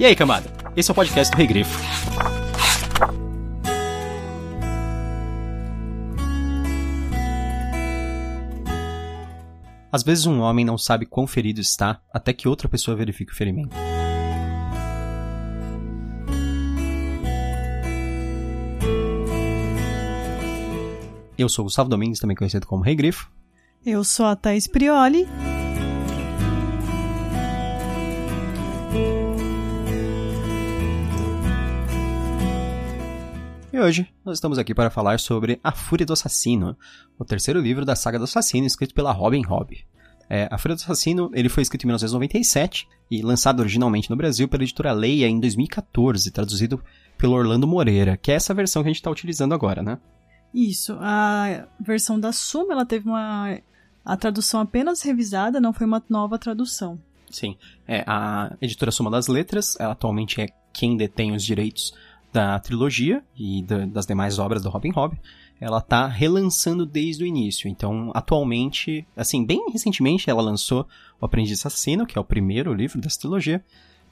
E aí, camada? Esse é o podcast do Regrifo. Às vezes um homem não sabe quão ferido está até que outra pessoa verifique o ferimento. Eu sou Gustavo Domingues, também conhecido como Rei Grifo. Eu sou a Thaís Prioli. E hoje nós estamos aqui para falar sobre A Fúria do Assassino, o terceiro livro da saga do assassino escrito pela Robin Hobb. É, a Fúria do Assassino ele foi escrito em 1997 e lançado originalmente no Brasil pela editora Leia em 2014, traduzido pelo Orlando Moreira, que é essa versão que a gente está utilizando agora, né? Isso, a versão da Suma, ela teve uma a tradução apenas revisada, não foi uma nova tradução. Sim, é, a editora Suma das Letras, ela atualmente é quem detém os direitos da trilogia e da, das demais obras do Robin Hobb. Ela tá relançando desde o início. Então, atualmente, assim, bem recentemente, ela lançou O Aprendiz Assassino, que é o primeiro livro dessa trilogia.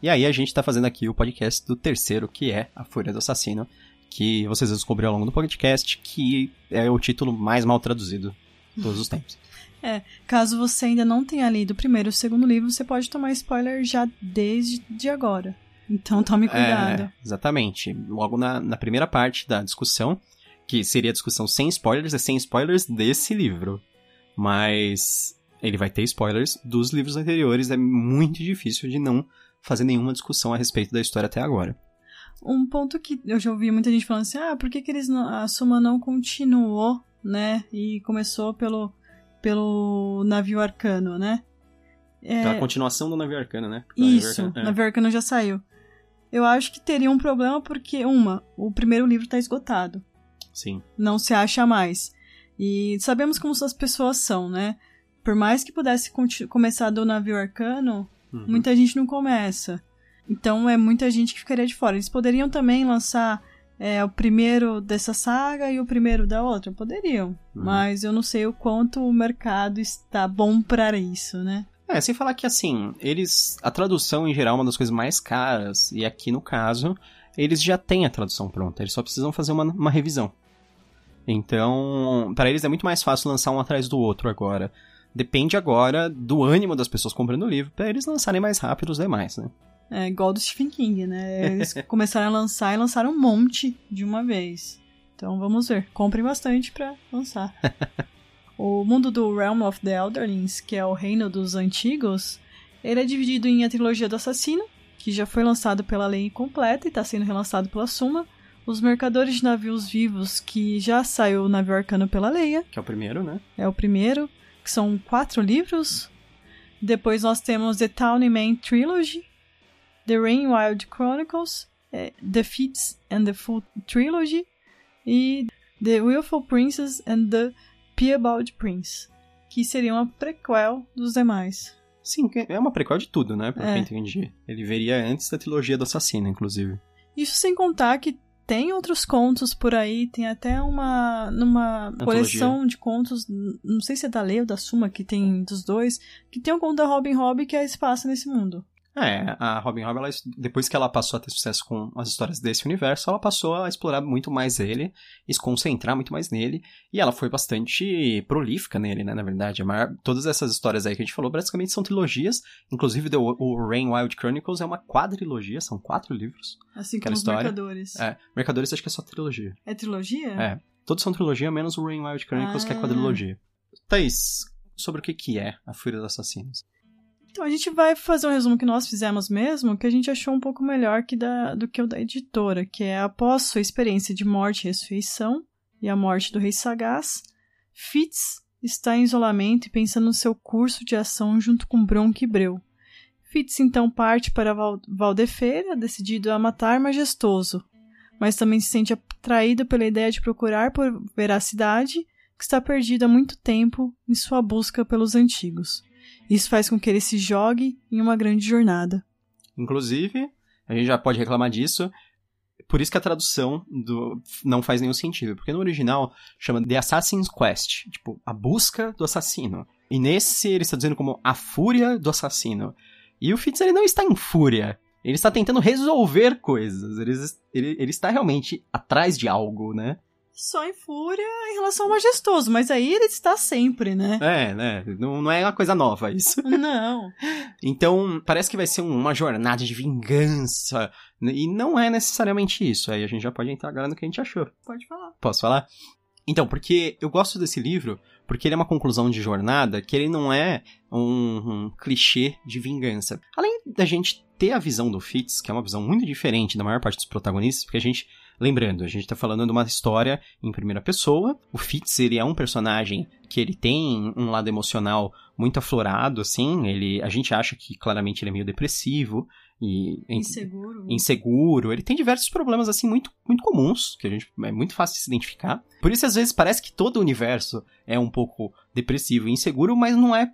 E aí a gente tá fazendo aqui o podcast do terceiro, que é A Fúria do Assassino, que vocês descobriram ao longo do podcast, que é o título mais mal traduzido de todos os tempos. É, caso você ainda não tenha lido o primeiro e o segundo livro, você pode tomar spoiler já desde de agora. Então tome cuidado. É, exatamente. Logo na, na primeira parte da discussão, que seria a discussão sem spoilers, é sem spoilers desse livro. Mas ele vai ter spoilers dos livros anteriores, é muito difícil de não fazer nenhuma discussão a respeito da história até agora. Um ponto que eu já ouvi muita gente falando assim, ah, por que, que eles não, a Suma não continuou, né? E começou pelo, pelo navio arcano, né? É... Pela continuação do navio arcano, né? Isso, navio arcano, é. navio arcano já saiu. Eu acho que teria um problema porque, uma, o primeiro livro está esgotado. Sim. Não se acha mais. E sabemos como as pessoas são, né? Por mais que pudesse começar do navio arcano, uhum. muita gente não começa. Então é muita gente que ficaria de fora. Eles poderiam também lançar é, o primeiro dessa saga e o primeiro da outra? Poderiam. Uhum. Mas eu não sei o quanto o mercado está bom para isso, né? É, sem falar que assim, eles. A tradução em geral é uma das coisas mais caras, e aqui no caso, eles já têm a tradução pronta, eles só precisam fazer uma, uma revisão. Então, para eles é muito mais fácil lançar um atrás do outro agora. Depende agora do ânimo das pessoas comprando o livro, para eles lançarem mais rápido os demais, né? É igual do Stephen King, né? Eles começaram a lançar e lançaram um monte de uma vez. Então vamos ver. Comprem bastante para lançar. o mundo do Realm of the Elderlings, que é o reino dos antigos, ele é dividido em a trilogia do assassino, que já foi lançado pela lei completa e está sendo relançado pela Suma. Os Mercadores de Navios Vivos, que já saiu o navio arcano pela Leia. Que é o primeiro, né? É o primeiro, que são quatro livros. Depois nós temos The Tawny Man Trilogy, The Rain Wild Chronicles, é, The Feats and the Full Trilogy e The Willful Princess and the Piebald Prince, que seria uma prequel dos demais. Sim, é uma prequel de tudo, né? Pelo é. que eu entendi. Ele veria antes da trilogia do assassino, inclusive. Isso sem contar que tem outros contos por aí, tem até uma numa Antologia. coleção de contos, não sei se é da Lei ou da Suma, que tem dos dois, que tem um conto da Robin Hobb que é Espaço nesse mundo. É, a Robin Hood, ela, depois que ela passou a ter sucesso com as histórias desse universo, ela passou a explorar muito mais ele e se concentrar muito mais nele. E ela foi bastante prolífica nele, né? Na verdade, maior, todas essas histórias aí que a gente falou basicamente são trilogias. Inclusive, o, o Rain Wild Chronicles é uma quadrilogia, são quatro livros. Assim como os Mercadores. É, Mercadores acho que é só trilogia. É trilogia? É. Todos são trilogia, menos o Rain Wild Chronicles, ah. que é ah. quadrilogia. Thaís, sobre o que, que é a Fúria dos Assassinos? Então a gente vai fazer um resumo que nós fizemos mesmo, que a gente achou um pouco melhor que da, do que o da editora, que é após sua experiência de morte e ressurreição e a morte do rei sagaz, Fitz está em isolamento e pensa no seu curso de ação junto com Bronco e Breu. Fitz então parte para Val Valdefeira, decidido a matar Majestoso, mas também se sente atraído pela ideia de procurar por veracidade que está perdido há muito tempo em sua busca pelos antigos. Isso faz com que ele se jogue em uma grande jornada. Inclusive, a gente já pode reclamar disso. Por isso que a tradução do não faz nenhum sentido. Porque no original chama The Assassin's Quest. Tipo, a busca do assassino. E nesse ele está dizendo como a fúria do assassino. E o Fitz ele não está em fúria. Ele está tentando resolver coisas. Ele, ele, ele está realmente atrás de algo, né? Só em fúria em relação ao majestoso, mas aí ele está sempre, né? É, né? Não, não é uma coisa nova isso. Não. então, parece que vai ser uma jornada de vingança. E não é necessariamente isso. Aí a gente já pode entrar agora no que a gente achou. Pode falar. Posso falar? Então, porque eu gosto desse livro, porque ele é uma conclusão de jornada que ele não é um, um clichê de vingança. Além da gente ter a visão do Fitz, que é uma visão muito diferente da maior parte dos protagonistas, porque a gente Lembrando, a gente está falando de uma história em primeira pessoa. O Fitz, ele é um personagem que ele tem um lado emocional muito aflorado, assim. Ele, a gente acha que claramente ele é meio depressivo e inseguro. Inseguro. Ele tem diversos problemas assim muito muito comuns, que a gente é muito fácil de se identificar. Por isso às vezes parece que todo o universo é um pouco depressivo e inseguro, mas não é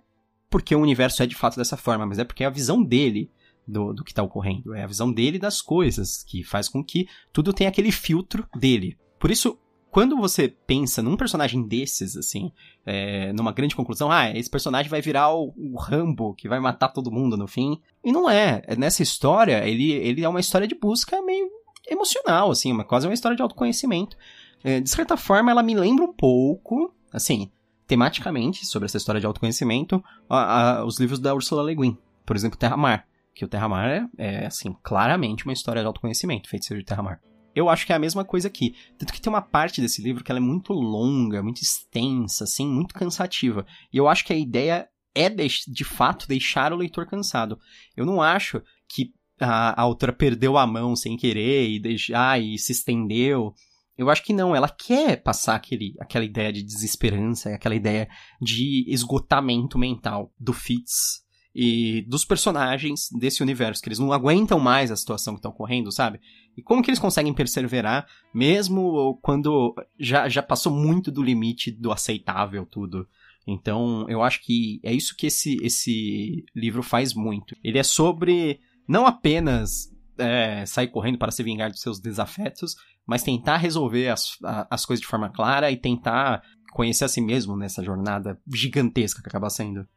porque o universo é de fato dessa forma, mas é porque a visão dele do, do que está ocorrendo. É a visão dele das coisas, que faz com que tudo tenha aquele filtro dele. Por isso, quando você pensa num personagem desses, assim, é, numa grande conclusão, ah, esse personagem vai virar o, o, Rambo, que vai matar todo mundo no fim. E não é. é. Nessa história, ele, ele é uma história de busca meio emocional, assim, uma, quase uma história de autoconhecimento. É, de certa forma, ela me lembra um pouco, assim, tematicamente, sobre essa história de autoconhecimento, a, a, os livros da Ursula Le Guin. Por exemplo, Terra Mar que o Terra-Mar é, é, assim, claramente uma história de autoconhecimento, feiticeiro de Terra-Mar. Eu acho que é a mesma coisa aqui. Tanto que tem uma parte desse livro que ela é muito longa, muito extensa, assim, muito cansativa. E eu acho que a ideia é, de, de fato, deixar o leitor cansado. Eu não acho que a, a autora perdeu a mão sem querer e, deixar, e se estendeu. Eu acho que não, ela quer passar aquele, aquela ideia de desesperança, aquela ideia de esgotamento mental do Fitz e dos personagens desse universo, que eles não aguentam mais a situação que está ocorrendo, sabe? E como que eles conseguem perseverar, mesmo quando já, já passou muito do limite do aceitável tudo. Então, eu acho que é isso que esse, esse livro faz muito. Ele é sobre não apenas é, sair correndo para se vingar dos seus desafetos, mas tentar resolver as, as coisas de forma clara e tentar conhecer a si mesmo nessa jornada gigantesca que acaba sendo.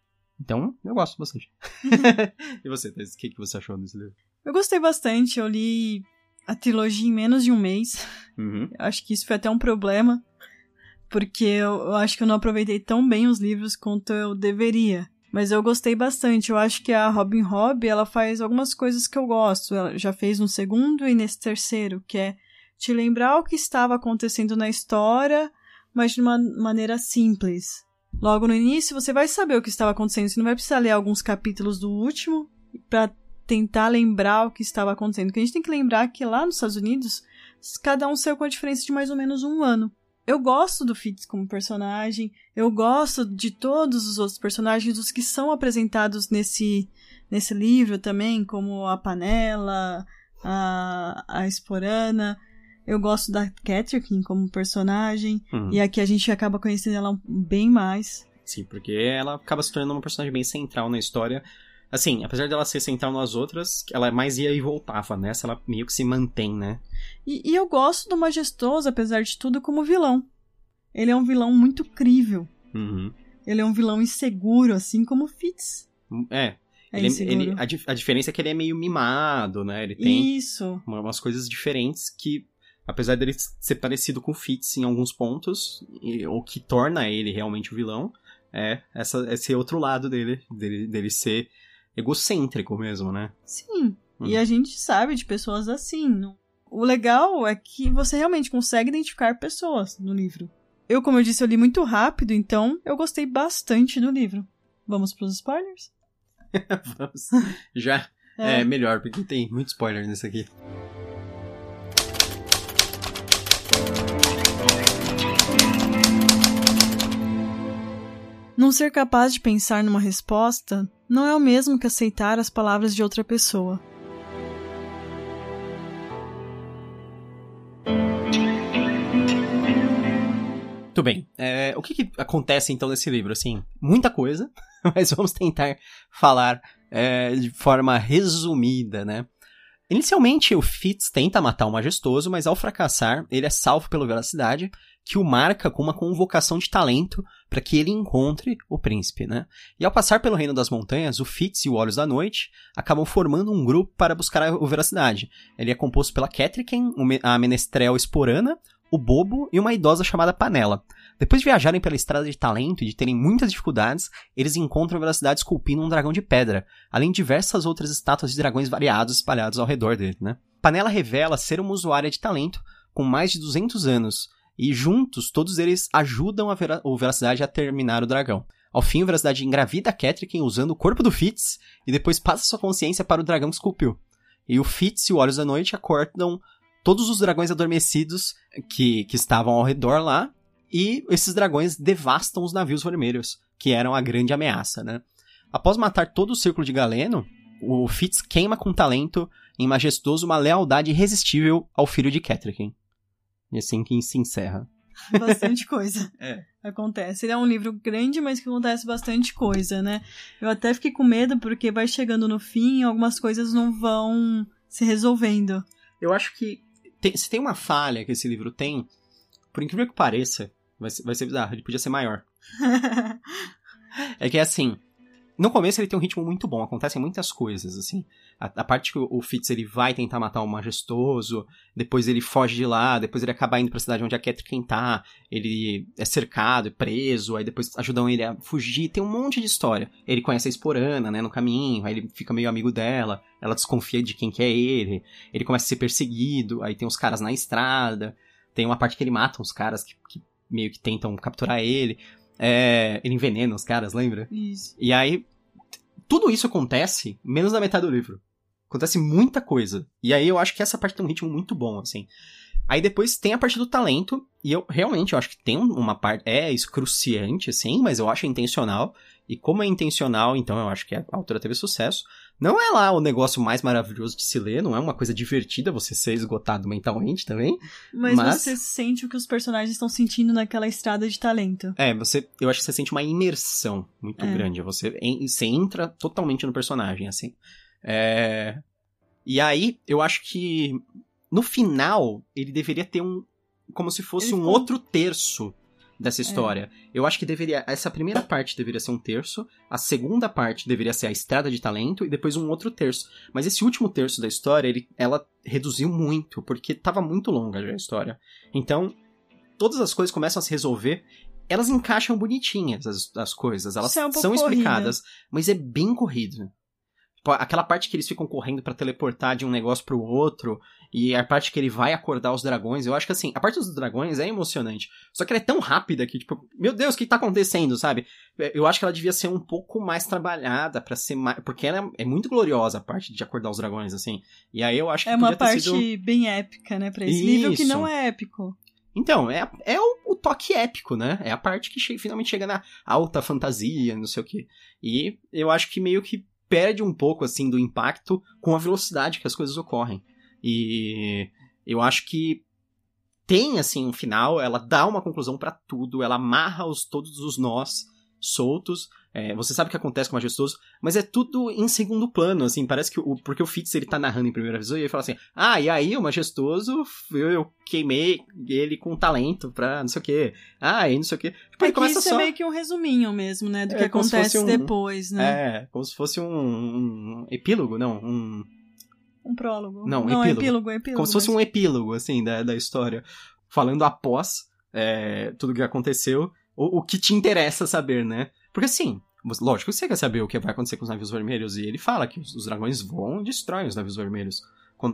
Então, eu gosto bastante. e você, Thais, o que, que você achou desse livro? Eu gostei bastante, eu li a trilogia em menos de um mês. Uhum. Acho que isso foi até um problema, porque eu, eu acho que eu não aproveitei tão bem os livros quanto eu deveria. Mas eu gostei bastante. Eu acho que a Robin Hobb, ela faz algumas coisas que eu gosto. Ela já fez no segundo e nesse terceiro, que é te lembrar o que estava acontecendo na história, mas de uma maneira simples. Logo no início, você vai saber o que estava acontecendo. Você não vai precisar ler alguns capítulos do último para tentar lembrar o que estava acontecendo. Porque a gente tem que lembrar que lá nos Estados Unidos, cada um saiu com a diferença de mais ou menos um ano. Eu gosto do Fitz como personagem, eu gosto de todos os outros personagens, os que são apresentados nesse, nesse livro também, como a Panela, a, a Esporana. Eu gosto da Catherine como personagem. Uhum. E aqui a gente acaba conhecendo ela bem mais. Sim, porque ela acaba se tornando uma personagem bem central na história. Assim, apesar dela ser central nas outras, ela mais ia e voltava. Nessa ela meio que se mantém, né? E, e eu gosto do Majestoso, apesar de tudo, como vilão. Ele é um vilão muito crível. Uhum. Ele é um vilão inseguro, assim como o Fitz. É, é ele, ele, a, a, diferença é que ele é meio mimado, né? Ele tem Isso. umas coisas diferentes que apesar dele ser parecido com o Fitz em alguns pontos, e, o que torna ele realmente o vilão é essa, esse outro lado dele, dele, dele ser egocêntrico mesmo, né? Sim. Hum. E a gente sabe de pessoas assim. O legal é que você realmente consegue identificar pessoas no livro. Eu, como eu disse, eu li muito rápido, então eu gostei bastante do livro. Vamos pros spoilers? Vamos. Já. É. é melhor, porque tem muito spoiler nesse aqui. Não ser capaz de pensar numa resposta não é o mesmo que aceitar as palavras de outra pessoa. Muito bem. É, o que, que, acontece então nesse livro? Assim, muita coisa, mas vamos tentar falar é, de forma resumida, né? Inicialmente, o Fitz tenta matar o Majestoso, mas ao fracassar, ele é salvo pela Veracidade, que o marca com uma convocação de talento para que ele encontre o príncipe, né? E ao passar pelo Reino das Montanhas, o Fitz e o Olhos da Noite acabam formando um grupo para buscar o Veracidade. Ele é composto pela Ketriken, a Menestrel Esporana, o Bobo e uma idosa chamada Panela. Depois de viajarem pela estrada de talento e de terem muitas dificuldades, eles encontram a Veracidade esculpindo um dragão de pedra, além de diversas outras estátuas de dragões variados espalhados ao redor dele, né? Panela revela ser uma usuária de talento com mais de 200 anos, e juntos, todos eles ajudam a Vera o Veracidade a terminar o dragão. Ao fim, o Veracidade engravida a Ketriken usando o corpo do Fitz e depois passa sua consciência para o dragão que esculpiu. E o Fitz e o Olhos da Noite acordam todos os dragões adormecidos que, que estavam ao redor lá e esses dragões devastam os navios vermelhos, que eram a grande ameaça, né? Após matar todo o círculo de Galeno, o Fitz queima com talento em majestoso uma lealdade irresistível ao filho de Ketriken. E assim que se encerra. Bastante coisa. é. Acontece. Ele é um livro grande, mas que acontece bastante coisa, né? Eu até fiquei com medo porque vai chegando no fim e algumas coisas não vão se resolvendo. Eu acho que tem, se tem uma falha que esse livro tem, por incrível que pareça, vai ser, vai ser bizarro, ele podia ser maior. é que é assim, no começo ele tem um ritmo muito bom, acontecem muitas coisas, assim. A, a, parte que o, o Fitz ele vai tentar matar o Majestoso, depois ele foge de lá, depois ele acaba indo pra cidade onde a Catherine tá, ele é cercado e preso, aí depois ajudam ele a fugir, tem um monte de história. Ele conhece a Esporana, né, no caminho, aí ele fica meio amigo dela, ela desconfia de quem que é ele, ele começa a ser perseguido, aí tem os caras na estrada, tem uma parte que ele mata uns caras que, que meio que tentam capturar ele. É, ele envenena os caras, lembra? Isso. E aí, tudo isso acontece menos da metade do livro. Acontece muita coisa. E aí eu acho que essa parte tem um ritmo muito bom, assim. Aí depois tem a parte do talento, e eu realmente eu acho que tem uma parte. É excruciante, assim, mas eu acho intencional. E como é intencional, então eu acho que a autora teve sucesso. Não é lá o negócio mais maravilhoso de se ler, não é uma coisa divertida você ser esgotado mentalmente também. Mas, mas... você sente o que os personagens estão sentindo naquela estrada de talento. É, você, eu acho que você sente uma imersão muito é. grande. Você, você entra totalmente no personagem, assim. É... E aí, eu acho que no final ele deveria ter um. Como se fosse ele um outro terço dessa é. história. É. Eu acho que deveria. Essa primeira parte deveria ser um terço, a segunda parte deveria ser a estrada de talento e depois um outro terço. Mas esse último terço da história, ele, ela reduziu muito, porque tava muito longa já a história. Então, todas as coisas começam a se resolver. Elas encaixam bonitinhas as, as coisas, elas é um são explicadas, corrida. mas é bem corrido. Tipo, aquela parte que eles ficam correndo para teleportar de um negócio pro outro, e a parte que ele vai acordar os dragões, eu acho que assim, a parte dos dragões é emocionante. Só que ela é tão rápida que, tipo, meu Deus, o que tá acontecendo, sabe? Eu acho que ela devia ser um pouco mais trabalhada para ser mais. Porque ela é muito gloriosa a parte de acordar os dragões, assim. E aí eu acho que. É uma parte sido... bem épica, né, pra esse Isso. nível que não é épico. Então, é, é o, o, toque épico, né? É a parte que che finalmente chega na alta fantasia, não sei o quê. E eu acho que meio que perde um pouco, assim, do impacto com a velocidade que as coisas ocorrem. E eu acho que tem, assim, um final, ela dá uma conclusão para tudo, ela amarra os, todos os nós soltos. É, você sabe o que acontece com o Majestoso, mas é tudo em segundo plano, assim, parece que o. Porque o Fitz ele tá narrando em primeira visão e ele fala assim: Ah, e aí o Majestoso, eu, eu queimei ele com talento pra não sei o quê. Ah, e não sei o quê. Tipo, é começa isso é só... é meio que um resuminho mesmo, né? Do é, que acontece um, depois, né? É, como se fosse um, um epílogo, não, um. Um prólogo. Não, não epílogo. epílogo, epílogo. Como se fosse um epílogo, assim, da, da história. Falando após é, tudo que aconteceu o, o que te interessa saber, né? Porque assim, lógico você quer saber o que vai acontecer com os navios vermelhos, e ele fala que os, dragões voam e destroem os navios vermelhos.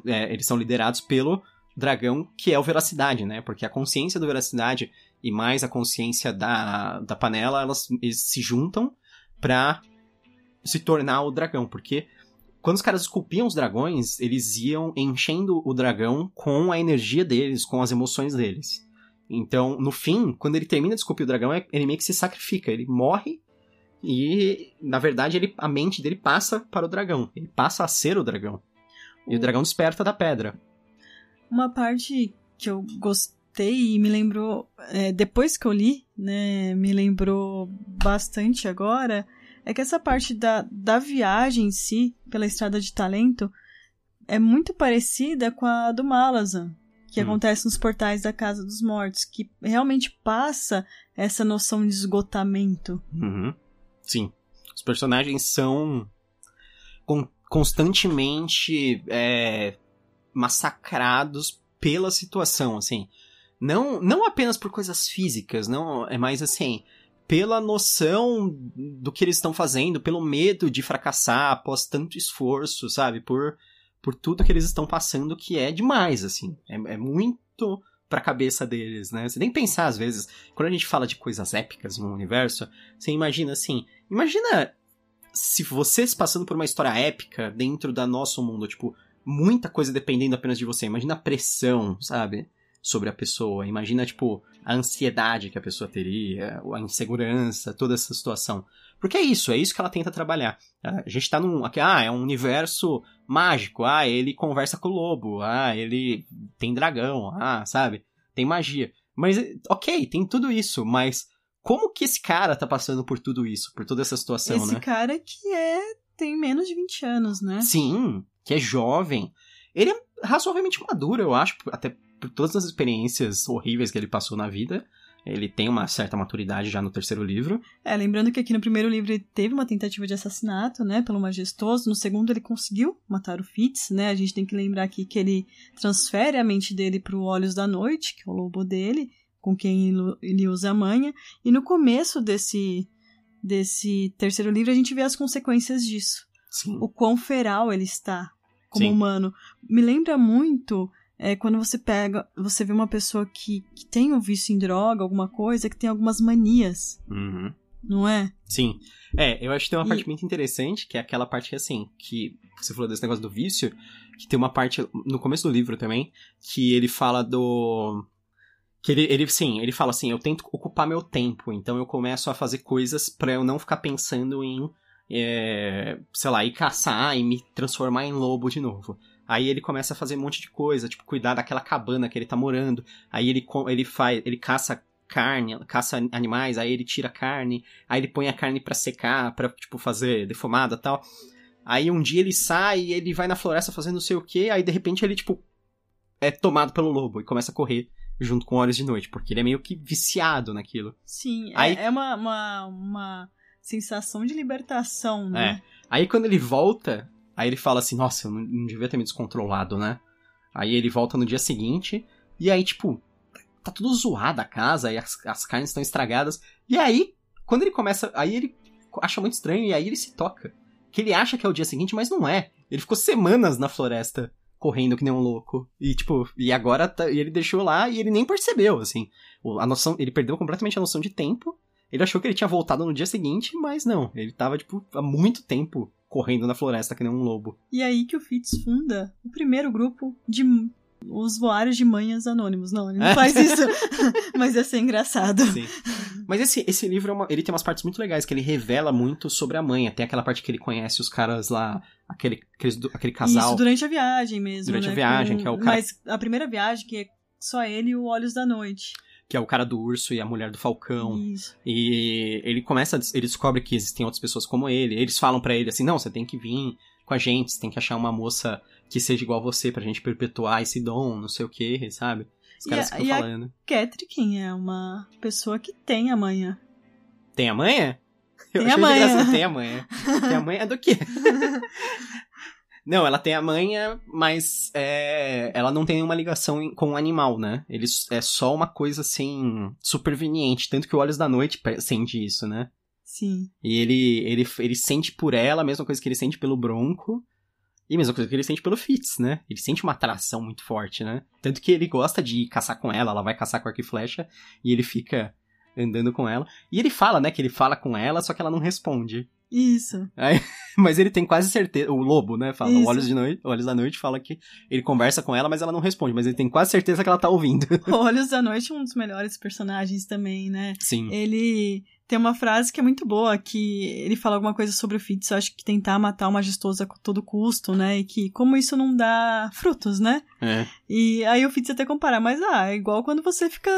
É, eles são liderados pelo dragão que é o Veracidade, né? Porque a consciência do Veracidade e mais a consciência da, da panela, elas se juntam pra se tornar o dragão. Porque quando os caras esculpiam os dragões, eles iam enchendo o dragão com a energia deles, com as emoções deles. Então, no fim, quando ele termina de esculpir o dragão, é, ele meio que se sacrifica. Ele morre e, na verdade, ele, a mente dele passa para o dragão. Ele passa a ser o dragão. E o dragão desperta da pedra. Uma parte que eu gostei e me lembrou, é, depois que eu li, né, me lembrou bastante agora, é que essa parte da, da viagem em si, pela estrada de talento, é muito parecida com a do Malazan, que Hum. acontece nos portais da Casa dos Mortos, que realmente passa essa noção de esgotamento. Uhum. Sim. Os personagens são con- constantemente é, massacrados pela situação, assim. Não, não apenas por coisas físicas, não é mais assim, pela noção do que eles estão fazendo, pelo medo de fracassar após tanto esforço, sabe? Por, por tudo que eles estão passando, que é demais, assim. É, é muito pra cabeça deles, né? Você que pensar, às vezes, quando a gente fala de coisas épicas no universo, você imagina assim, imagina se vocês passando por uma história épica dentro da nosso mundo, tipo, muita coisa dependendo apenas de você. Imagina a pressão, sabe? Sobre a pessoa. Imagina, tipo, a ansiedade que a pessoa teria, a insegurança, toda essa situação. Porque é isso, é isso que ela tenta trabalhar. A gente tá num. Ah, é um universo mágico. Ah, ele conversa com o lobo. Ah, ele tem dragão. Ah, sabe? Tem magia. Mas, ok, tem tudo isso, mas como que esse cara tá passando por tudo isso, por toda essa situação, Esse né? cara que é tem menos de 20 anos, né? Sim, que é jovem. Ele é razoavelmente maduro, eu acho, até por todas as experiências horríveis que ele passou na vida. Ele tem uma certa maturidade já no terceiro livro. É, lembrando que aqui no primeiro livro ele teve uma tentativa de assassinato, né, pelo majestoso. No segundo ele conseguiu matar o Fitz, né? A gente tem que lembrar aqui que ele transfere a mente dele para o Olhos da Noite, que é o lobo dele, com quem ele- usa a manha. E no começo desse desse terceiro livro a gente vê as consequências disso. Sim. O quão feral ele está como Sim. humano. Me lembra muito é, quando você pega, você vê uma pessoa que, que tem um vício em droga, alguma coisa, que tem algumas manias, Uhum. não é? Sim. É, eu acho que tem uma E- parte muito interessante, que é aquela parte que, assim, que você falou desse negócio do vício, que tem uma parte no começo do livro também, que ele fala do. Que ele, ele, sim, ele fala assim, eu tento ocupar meu tempo, então eu começo a fazer coisas pra eu não ficar pensando em, é, sei lá, ir caçar e me transformar em lobo de novo. Aí ele começa a fazer um monte de coisa, tipo, cuidar daquela cabana que ele tá morando. Aí ele, ele faz, ele caça carne, caça animais, aí ele tira carne, aí ele põe a carne pra secar, pra, tipo, fazer defumada e tal. Aí um dia ele sai e ele vai na floresta fazendo não sei o que, aí de repente ele, tipo, é tomado pelo lobo e começa a correr junto com Olhos de Noite, porque ele é meio que viciado naquilo. Sim, é- Aí- é, uma, uma, uma sensação de libertação, né? Aí quando ele volta, aí ele fala assim, nossa, eu não, não devia ter me descontrolado, né? Aí ele volta no dia seguinte, e aí, tipo, tá tudo zoado a casa, e as, as carnes estão estragadas. E aí, quando ele começa, aí ele acha muito estranho, e aí ele se toca. Que ele acha que é o dia seguinte, mas não é. Ele ficou semanas na floresta, correndo que nem um louco. E, tipo, e agora tá- e ele deixou lá e ele nem percebeu, assim. A noção, ele perdeu completamente a noção de tempo. Ele achou que ele tinha voltado no dia seguinte, mas não. Ele tava, tipo, há muito tempo correndo na floresta que nem um lobo. E aí que o Fitz funda o primeiro grupo de os voários de manhas anônimos. Não, ele não faz isso, mas ia ser engraçado. Sim. Mas esse, esse livro, é uma- ele tem umas partes muito legais, que ele revela muito sobre a manha. Tem aquela parte que ele conhece os caras lá, aquele, aqueles aquele casal. Isso durante a viagem mesmo. Durante a né, viagem, com- que é o cara- Mas a primeira viagem, que é só ele e o Olhos da Noite. Que é o cara do urso e a mulher do falcão. Isso. E ele começa, a ele descobre que existem outras pessoas como ele. Eles falam pra ele assim: não, você tem que vir com a gente, você tem que achar uma moça que seja igual a você pra gente perpetuar esse dom, não sei o que, sabe? Os E caras a- ficam e a- falando. Ketrikin é uma pessoa que tem a manha. Tem a manha? Eu Tem a achei manha. Tem a manha. Tem a manha do quê? Não, ela tem a manha, mas é, ela não tem nenhuma ligação com o animal, né? Ele é só uma coisa assim, superveniente. Tanto que o Olhos da Noite sente isso, né? Sim. E ele, ele, ele sente por ela a mesma coisa que ele sente pelo Bronco. E a mesma coisa que ele sente pelo Fitz, né? Ele sente uma atração muito forte, né? Tanto que ele gosta de caçar com ela, ela vai caçar com arco e flecha, e ele fica andando com ela. E ele fala, né, que ele fala com ela, só que ela não responde. Isso. Mas ele tem quase certeza, o lobo, né, fala, Isso. Olhos, de noite, Olhos da Noite fala que ele conversa com ela, mas ela não responde, mas ele tem quase certeza que ela tá ouvindo. Olhos da Noite é um dos melhores personagens também, né? Sim. Ele tem uma frase que é muito boa, que ele fala alguma coisa sobre o Fitz, eu acho que tentar matar o majestoso a todo custo, né? E que como isso não dá frutos, né? É. E aí o Fitz até compara, mas ah, é igual quando você fica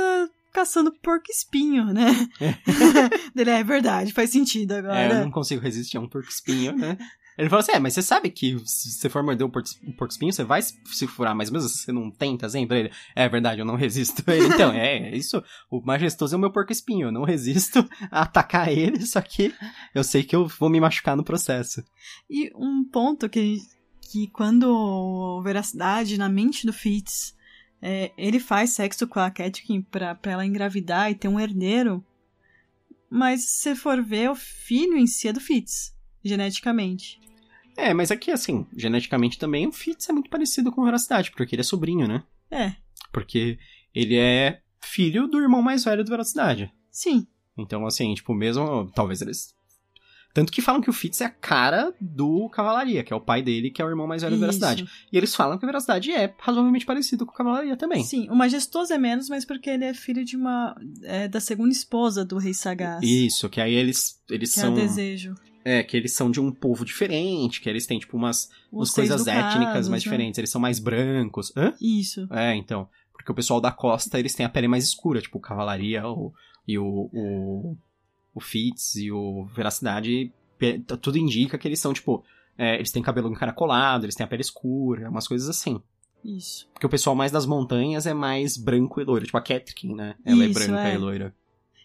caçando porco espinho, né? Dele, é verdade, faz sentido É, eu agora. não consigo resistir a um porco espinho, né? Ele falou assim: é, mas você sabe que se você for morder o porco porco espinho, você vai se furar, mas mesmo se você não tenta sempre, ele, é verdade, eu não resisto. Ele, então, é, é isso, o majestoso é o meu porco espinho, eu não resisto a atacar ele, só que eu sei que eu vou me machucar no processo. E um ponto que, que quando veracidade na mente do Fitz, é, ele faz sexo com a Catkin pra, pra ela engravidar e ter um herdeiro, mas se for ver, o filho em si é do Fitz, geneticamente. É, mas aqui, assim, geneticamente também o Fitz é muito parecido com Veracidade, porque ele é sobrinho, né? É. Porque ele é filho do irmão mais velho do Veracidade. Sim. Então, assim, tipo, mesmo. Talvez eles. Tanto que falam que o Fitz é a cara do Cavalaria, que é o pai dele, que é o irmão mais velho do Veracidade. E eles falam que a Veracidade é razoavelmente parecido com o Cavalaria também. Sim, o majestoso é menos, mas porque ele é filho de uma. é, da segunda esposa do rei sagaz. Isso, que aí eles, eles que são. é o desejo. É, que eles são de um povo diferente, que eles têm, tipo, umas, umas coisas étnicas mais né? diferentes. Eles são mais brancos. Hã? Isso. É, então. Porque o pessoal da costa, eles têm a pele mais escura, tipo, o Cavalaria o, e o, o, o Fitz e o Veracidade, tudo indica que eles são, tipo, é, eles têm cabelo encaracolado, eles têm a pele escura, umas coisas assim. Isso. Porque o pessoal mais das montanhas é mais branco e loiro, tipo a Catrikin, né? Ela é Isso, branca é. e loira.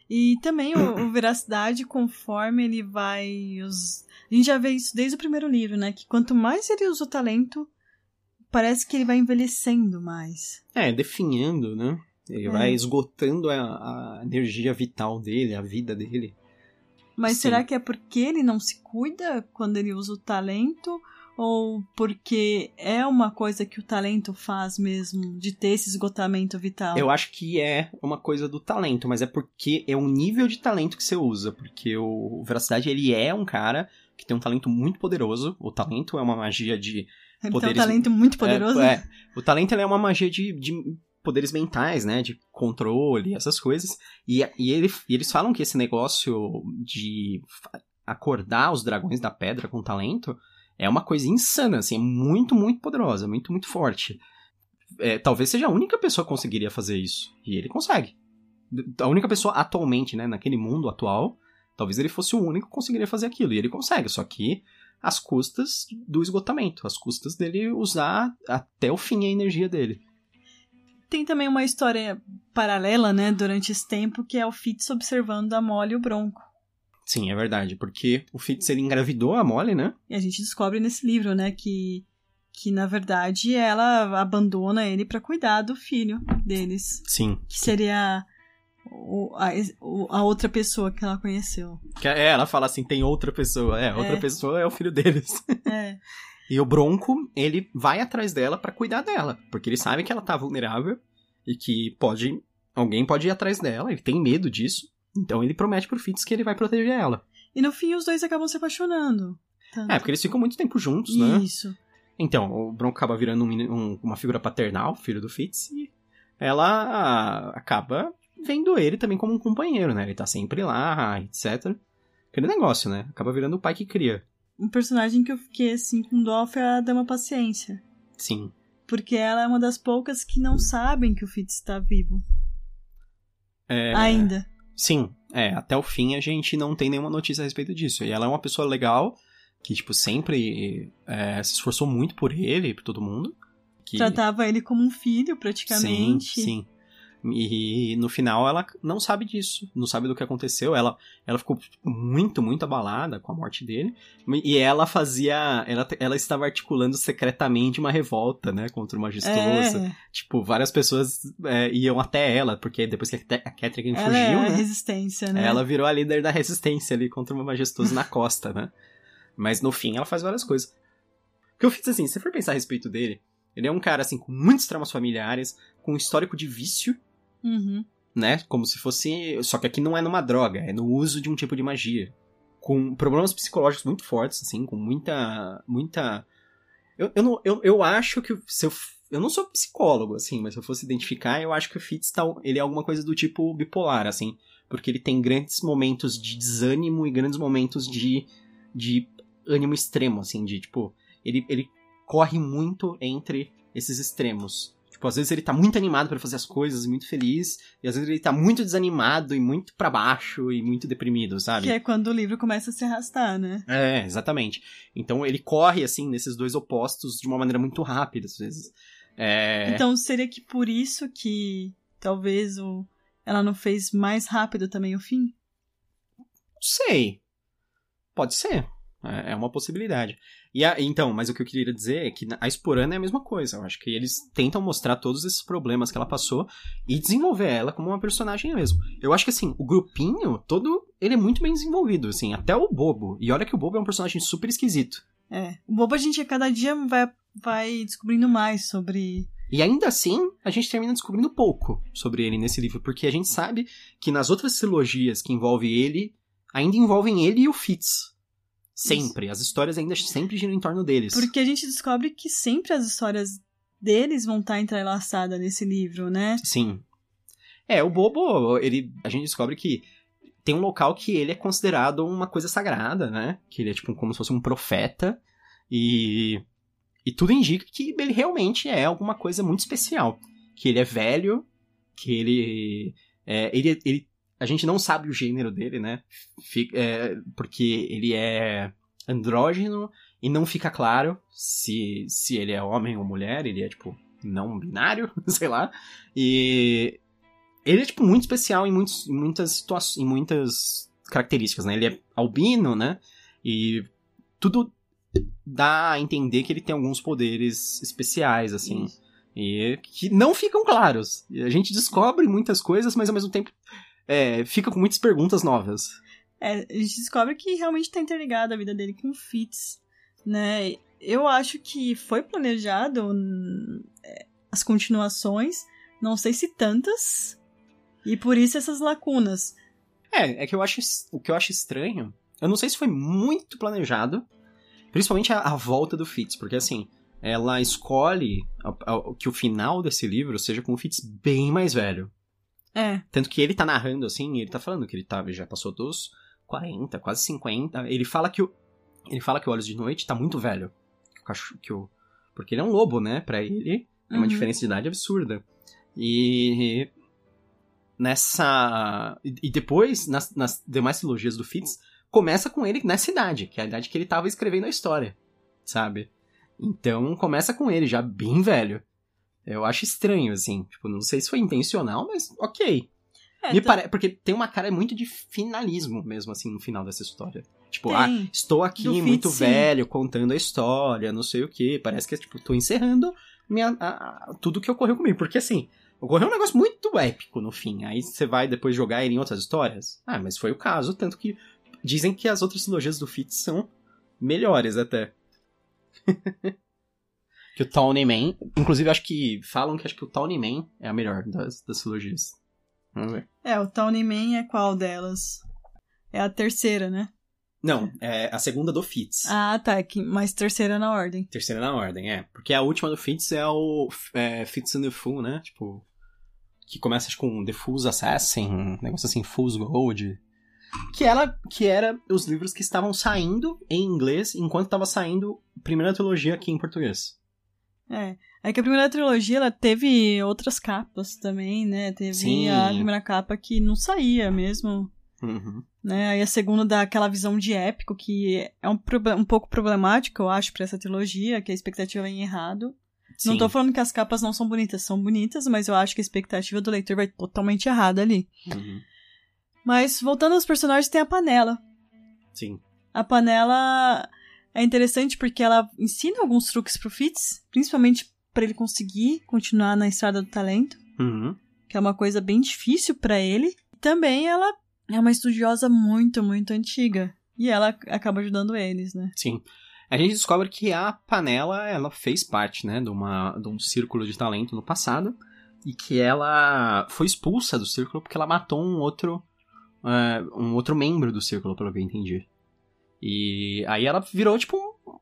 E também o, o veracidade, conforme ele vai. Os... A gente já vê isso desde o primeiro livro, né? Que quanto mais ele usa o talento, parece que ele vai envelhecendo mais. É, definhando, né? Ele É. vai esgotando a, a energia vital dele, a vida dele. Mas Sim. será que é porque ele não se cuida quando ele usa o talento? Ou porque é uma coisa que o talento faz mesmo, de ter esse esgotamento vital? Eu acho que é uma coisa do talento, mas é porque é o nível de talento que você usa. Porque o Veracidade, ele é um cara que tem um talento muito poderoso. O talento é uma magia de ele tem um poderes- talento muito poderoso. É, é. o talento é uma magia de, de poderes mentais, né? De controle, essas coisas. E, e, ele- e eles falam que esse negócio de acordar os dragões da pedra com talento é uma coisa insana, assim, é muito, muito poderosa, muito, muito forte. É, talvez seja a única pessoa que conseguiria fazer isso. E ele consegue. A única pessoa atualmente, né, naquele mundo atual, talvez ele fosse o único que conseguiria fazer aquilo. E ele consegue, só que às custas do esgotamento, às custas dele usar até o fim a energia dele. Tem também uma história paralela, né, durante esse tempo, que é o Fitz observando a Molly e o Bronco. Sim, é verdade, porque o Fitz ele engravidou a Molly, né? E a gente descobre nesse livro, né, que, que na verdade ela abandona ele pra cuidar do filho deles, Sim. que seria o- a, a outra pessoa que ela conheceu. Que é, ela fala assim, tem outra pessoa. É, outra É. pessoa é o filho deles. É, E o Bronco, ele vai atrás dela pra cuidar dela, porque ele sabe que ela tá vulnerável e que pode alguém pode ir atrás dela, ele tem medo disso. Então ele promete pro Fitz que ele vai proteger ela. e no fim os dois acabam se apaixonando. Tanto- É, porque eles ficam muito tempo juntos, né? Isso. Então, o Bronco acaba virando um um- uma figura paternal, filho do Fitz, e ela acaba vendo ele também como um companheiro, né? Ele tá sempre lá, etc. Aquele negócio, né? Acaba virando o pai que cria. Um personagem que eu fiquei assim com dó foi a Dama Paciência. Sim. Porque ela é uma das poucas que não sabem que o Fitz está vivo. É, Ainda. Sim, é, até o fim a gente não tem nenhuma notícia a respeito disso. E ela é uma pessoa legal, que, tipo, sempre é, se esforçou muito por ele e por todo mundo. Que... Tratava ele como um filho, praticamente. Sim, sim. E no final ela não sabe disso, não sabe do que aconteceu. Ela, ela ficou muito, muito abalada com a morte dele. E ela fazia. Ela, ela estava articulando secretamente uma revolta, né? Contra o Majestoso. É, Tipo, várias pessoas é, iam até ela, porque depois que a Cat- a Catherine ela fugiu, é a né? resistência, né? Ela virou a líder da resistência ali contra o Majestoso na costa, né? Mas no fim ela faz várias coisas. Que eu fiz assim, se você for pensar a respeito dele, ele é um cara assim com muitos traumas familiares, com um histórico de vício, Uhum. né? Como se fosse. Só que aqui não é numa droga, é no uso de um tipo de magia. Com problemas psicológicos muito fortes, assim, com muita. muita. Eu, eu, não, eu, eu acho que se eu. Eu não sou psicólogo, assim, mas se eu fosse identificar, eu acho que o Fitz tá, ele é alguma coisa do tipo bipolar, assim. Porque ele tem grandes momentos de desânimo e grandes momentos de, de ânimo extremo, assim, de tipo. Ele, ele corre muito entre esses extremos. Tipo, às vezes ele tá muito animado para fazer as coisas, muito feliz, e às vezes ele tá muito desanimado e muito para baixo e muito deprimido, sabe? Que é quando o livro começa a se arrastar, né? É, exatamente. Então ele corre, assim, nesses dois opostos de uma maneira muito rápida, às vezes. É... Então seria que por isso que talvez o... ela não fez mais rápido também o fim? Sei. Pode ser. É, é uma possibilidade. E a, então, mas o que eu queria dizer é que a Esporana é a mesma coisa. Eu acho que eles tentam mostrar todos esses problemas que ela passou e desenvolver ela como uma personagem mesmo. Eu acho que assim, o grupinho todo, ele é muito bem desenvolvido, assim, até o Bobo. E olha que o Bobo é um personagem super esquisito. É, o Bobo a gente a cada dia vai, vai descobrindo mais sobre e ainda assim, a gente termina descobrindo pouco sobre ele nesse livro, porque a gente sabe que nas outras trilogias que envolvem ele, ainda envolvem ele e o Fitz. Sempre. As histórias ainda sempre giram em torno deles. Porque a gente descobre que sempre as histórias deles vão estar entrelaçadas nesse livro, né? Sim. É, o Bobo, ele, a gente descobre que tem um local que ele é considerado uma coisa sagrada, né? Que ele é tipo como se fosse um profeta. E, e tudo indica que ele realmente é alguma coisa muito especial. Que ele é velho, que ele. É, ele, ele a gente não sabe o gênero dele, né? Fica, é, porque ele é andrógeno e não fica claro se, se ele é homem ou mulher, ele é, tipo, não binário, sei lá. E ele é, tipo, muito especial em, muitos, em muitas situações, em muitas características, né? Ele é albino, né? E tudo dá a entender que ele tem alguns poderes especiais, assim. Isso. E que não ficam claros. A gente descobre muitas coisas, mas ao mesmo tempo é, fica com muitas perguntas novas. É, a gente descobre que realmente tá interligada a vida dele com o Fitz, né? Eu acho que foi planejado é, as continuações, não sei se tantas, e por isso essas lacunas. É, é que eu acho o que eu acho estranho. Eu não sei se foi muito planejado, principalmente a, a volta do Fitz, porque assim, ela escolhe a, a, que o final desse livro seja com o Fitz bem mais velho. É. Tanto que ele tá narrando assim, ele tá falando que ele tá, já passou dos 40, quase 50. Ele fala que o. Ele fala que o Olhos de Noite tá muito velho. Que o cachorro. Que o, porque ele é um lobo, né? Pra ele é uma uhum. diferença de idade absurda. E. Nessa. E depois, nas, nas demais trilogias do Fitz, começa com ele nessa idade, que é a idade que ele tava escrevendo a história, sabe? Então começa com ele já bem velho. Eu acho estranho, assim. Tipo, não sei se foi intencional, mas ok. É, Me tá... pare... Porque tem uma cara muito de finalismo mesmo, assim, no final dessa história. Tipo, tem. ah, estou aqui Do muito fit, velho, contando a história, não sei o que. Parece que, tipo, tô encerrando minha, a, a, tudo que ocorreu comigo. Porque, assim, ocorreu um negócio muito épico no fim. Aí você vai depois jogar ele em outras histórias. Ah, mas foi o caso, tanto que dizem que as outras trilogias do Fitz são melhores até. Que o Tawny Man. Inclusive, acho que falam que acho que o Tawny Man é a melhor das, das trilogias. Vamos ver. É, o Tawny Man é qual delas? É a terceira, né? Não, é a segunda do Fitz. Ah, tá. Mas terceira na ordem. Terceira na ordem, é. Porque a última do Fitz é o é, Fitz and the Fool, né? Tipo. Que começa com The Fool's Assassin, um negócio assim, Fool's Gold. Que, ela, que era os livros que estavam saindo em inglês enquanto estava saindo a primeira trilogia aqui em português. É. É que a primeira trilogia, ela teve outras capas também, né? Teve Sim. a primeira capa que não saía mesmo. Uhum. Né? Aí a segunda dá aquela visão de épico, que é um, um pouco problemático, eu acho, pra essa trilogia, que a expectativa vem errado. Sim. Não tô falando que as capas não são bonitas, são bonitas, mas eu acho que a expectativa do leitor vai totalmente errada ali. Uhum. Mas voltando aos personagens, tem a panela. Sim. A panela é interessante porque ela ensina alguns truques pro Fitz, principalmente para ele conseguir continuar na estrada do talento, uhum. que é uma coisa bem difícil para ele. Também ela é uma estudiosa muito, muito antiga. E ela acaba ajudando eles, né? Sim. A gente descobre que a panela, ela fez parte, né, de, uma, de um círculo de talento no passado. E que ela foi expulsa do círculo porque ela matou um outro, uh, um outro membro do círculo, pelo que eu entendi. E aí ela virou, tipo,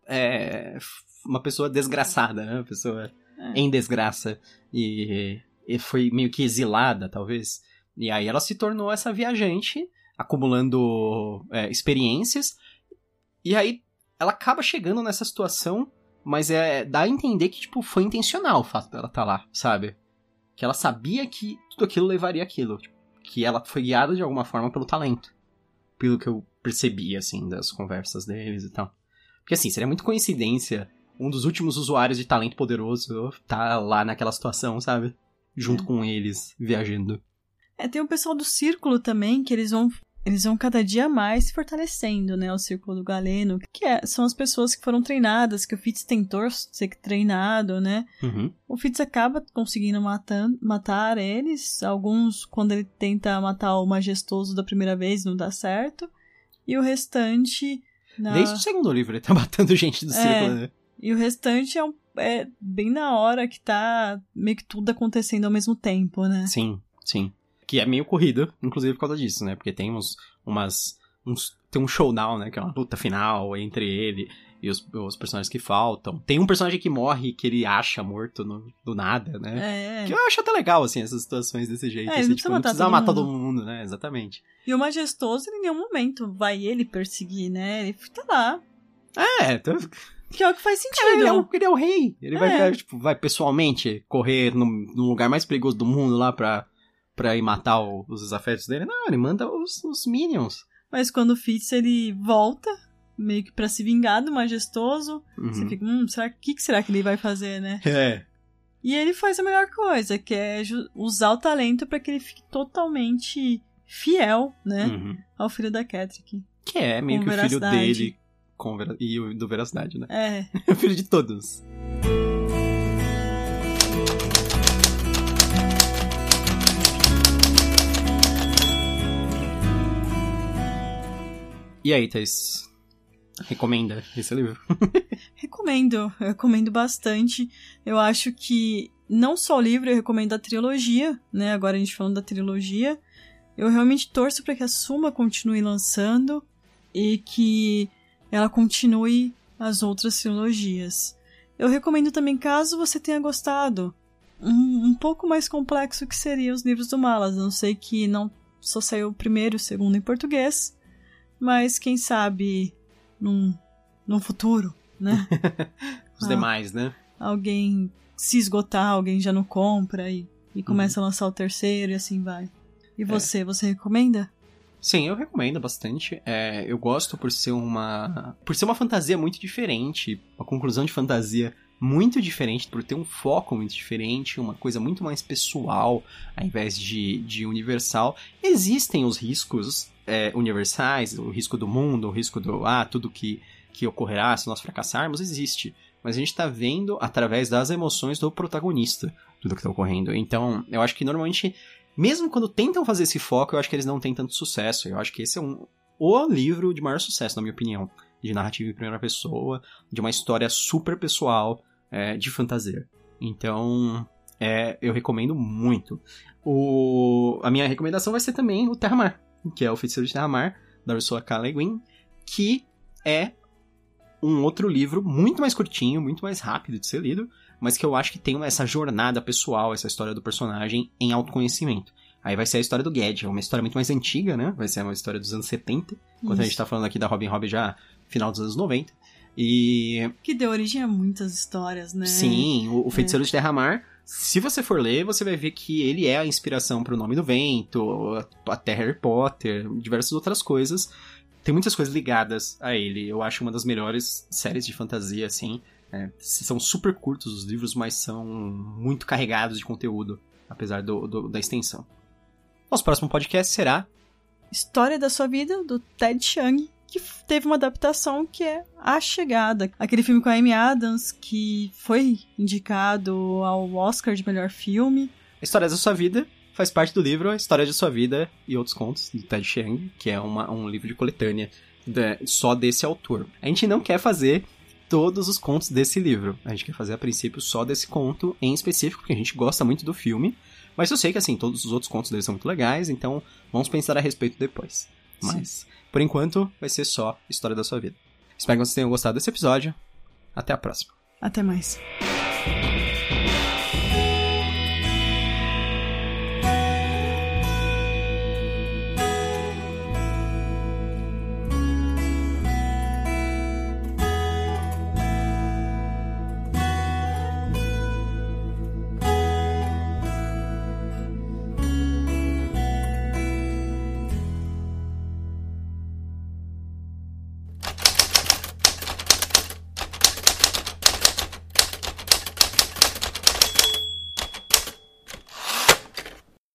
é, uma pessoa desgraçada, né? Uma pessoa é. em desgraça. E, e foi meio que exilada, talvez. E aí ela se tornou essa viajante, acumulando é, experiências. E aí ela acaba chegando nessa situação mas é dá a entender que, tipo, foi intencional o fato dela estar tá lá, sabe? Que ela sabia que tudo aquilo levaria aquilo. Tipo, que ela foi guiada de alguma forma pelo talento. Pelo que eu percebi, assim, das conversas deles e tal. Porque, assim, seria muito coincidência um dos últimos usuários de talento poderoso tá lá naquela situação, sabe? Junto é. com eles, viajando. É, tem o pessoal do círculo também, que eles vão eles vão cada dia mais se fortalecendo, né? O círculo do Galeno, que é, são as pessoas que foram treinadas, que o Fitz tentou ser treinado, né? Uhum. O Fitz acaba conseguindo matar, matar eles. Alguns, quando ele tenta matar o majestoso da primeira vez, não dá certo. E o restante. Na... Desde o segundo livro ele tá matando gente do é, círculo, né? E o restante é, um, é bem na hora que tá meio que tudo acontecendo ao mesmo tempo, né? Sim, sim que é meio corrida, inclusive por causa disso, né? Porque tem uns, umas. Uns, tem um showdown, né? Que é uma luta final entre ele e os, os personagens que faltam. Tem um personagem que morre que ele acha morto no, do nada, né? É. Que eu acho até legal, assim, essas situações desse jeito. É, assim, não, tipo, precisa não precisa matar todo mundo. todo mundo, né? Exatamente. E o Majestoso, em nenhum momento vai ele perseguir, né? Ele tá lá. É, tá... Que é o que faz sentido. É, ele, é o, ele é o rei. Ele é. vai, tipo, vai pessoalmente correr no, no lugar mais perigoso do mundo lá pra pra ir matar o, os desafetos dele. Não, ele manda os, os Minions. Mas quando o Fitz ele volta, meio que pra se vingar do majestoso, uhum. você fica, hum, será, que, que será que ele vai fazer, né? É. E ele faz a melhor coisa, que é usar o talento para que ele fique totalmente fiel, né? Uhum. Ao filho da Catrick. Que é meio que o filho dele com vera... e o do Veracidade, né? É. o filho de todos. E aí, Thais? Recomenda esse livro? recomendo, eu recomendo bastante. Eu acho que não só o livro, eu recomendo a trilogia, né? Agora a gente falando da trilogia. Eu realmente torço para que a Suma continue lançando e que ela continue as outras trilogias. Eu recomendo também, caso você tenha gostado, um, um pouco mais complexo que seria os livros do Malas. Não sei que não só saiu o primeiro e o segundo em português, mas quem sabe num, num futuro, né? Os ah, demais, né? Alguém se esgotar, alguém já não compra e, e começa uhum. a lançar o terceiro e assim vai. E é. você, é. você recomenda? Sim, eu recomendo bastante. É, eu gosto por ser uma. Por ser uma fantasia muito diferente, uma conclusão de fantasia muito diferente, por ter um foco muito diferente, uma coisa muito mais pessoal, ao invés de, de universal. Existem os riscos é, universais, o risco do mundo, o risco do, ah, tudo que, que ocorrerá se nós fracassarmos, existe. Mas a gente está vendo através das emoções do protagonista tudo que está ocorrendo. Então, eu acho que normalmente, mesmo quando tentam fazer esse foco, eu acho que eles não têm tanto sucesso. Eu acho que esse é um, o livro de maior sucesso, na minha opinião. De narrativa em primeira pessoa, de uma história super pessoal, é, de fantasia. Então, é, eu recomendo muito. O, a minha recomendação vai ser também o Terra-Mar, que é o Feiticeiro de Terra-Mar, da Ursula K. Le Guin, que é um outro livro muito mais curtinho, muito mais rápido de ser lido, mas que eu acho que tem essa jornada pessoal, essa história do personagem em autoconhecimento. Aí vai ser a história do Ged, é uma história muito mais antiga, né? Vai ser uma história dos anos 70, enquanto Isso. a gente tá falando aqui da Robin Hood já final dos anos 90. E. Que deu origem a muitas histórias, né? Sim, o, o Feiticeiro é. de Terra-Mar. Se você for ler, você vai ver que ele é a inspiração para o Nome do Vento, até Harry Potter, diversas outras coisas. Tem muitas coisas ligadas a ele. Eu acho uma das melhores séries de fantasia, assim. É, são super curtos os livros, mas são muito carregados de conteúdo, apesar do, do, da extensão. Nosso próximo podcast será História da Sua Vida, do Ted Chiang, que teve uma adaptação que é A Chegada, aquele filme com a Amy Adams que foi indicado ao Oscar de melhor filme. A história da sua vida faz parte do livro A História de Sua Vida e Outros Contos, de Ted Chiang, que é uma, um livro de coletânea de, só desse autor. A gente não quer fazer todos os contos desse livro. A gente quer fazer a princípio só desse conto em específico, porque a gente gosta muito do filme. Mas eu sei que assim, todos os outros contos dele são muito legais, então vamos pensar a respeito depois. Mas Sim. Por enquanto, vai ser só História da Sua Vida. Espero que vocês tenham gostado desse episódio. Até a próxima. Até mais.